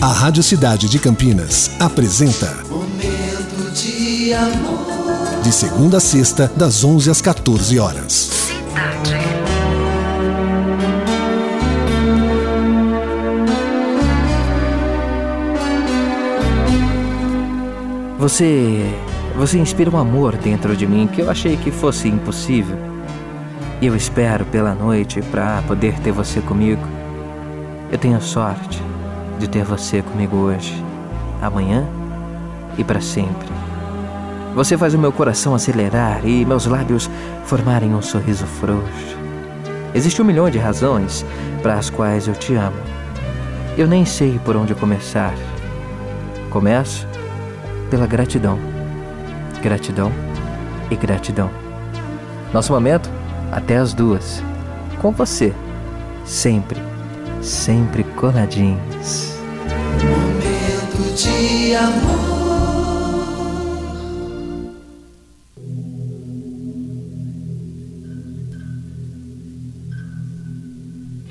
A Rádio Cidade de Campinas apresenta Momento de amor. De segunda a sexta, das 11 às 14 horas. Cidade. Você. Você inspira um amor dentro de mim que eu achei que fosse impossível. E eu espero pela noite para poder ter você comigo. Eu tenho sorte de ter você comigo hoje, amanhã e para sempre. Você faz o meu coração acelerar e meus lábios formarem um sorriso frouxo. Existe um milhão de razões para as quais eu te amo. Eu nem sei por onde começar. Começo pela gratidão. Gratidão e gratidão. Nosso momento até as duas. Com você. Sempre, sempre coladinhos. Momento de amor.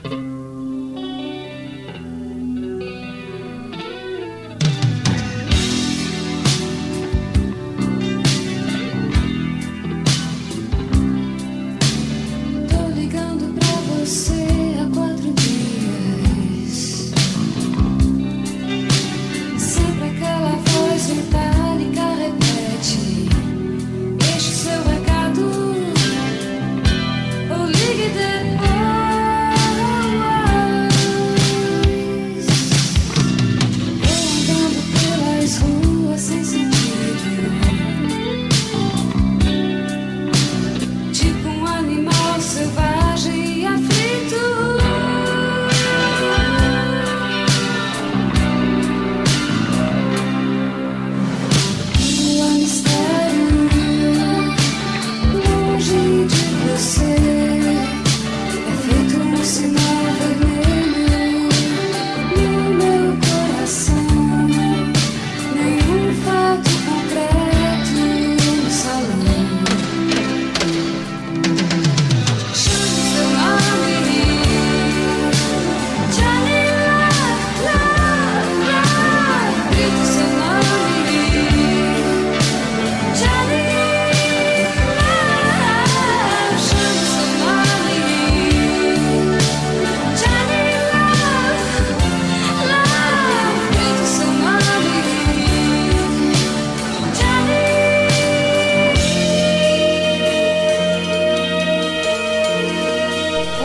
Tô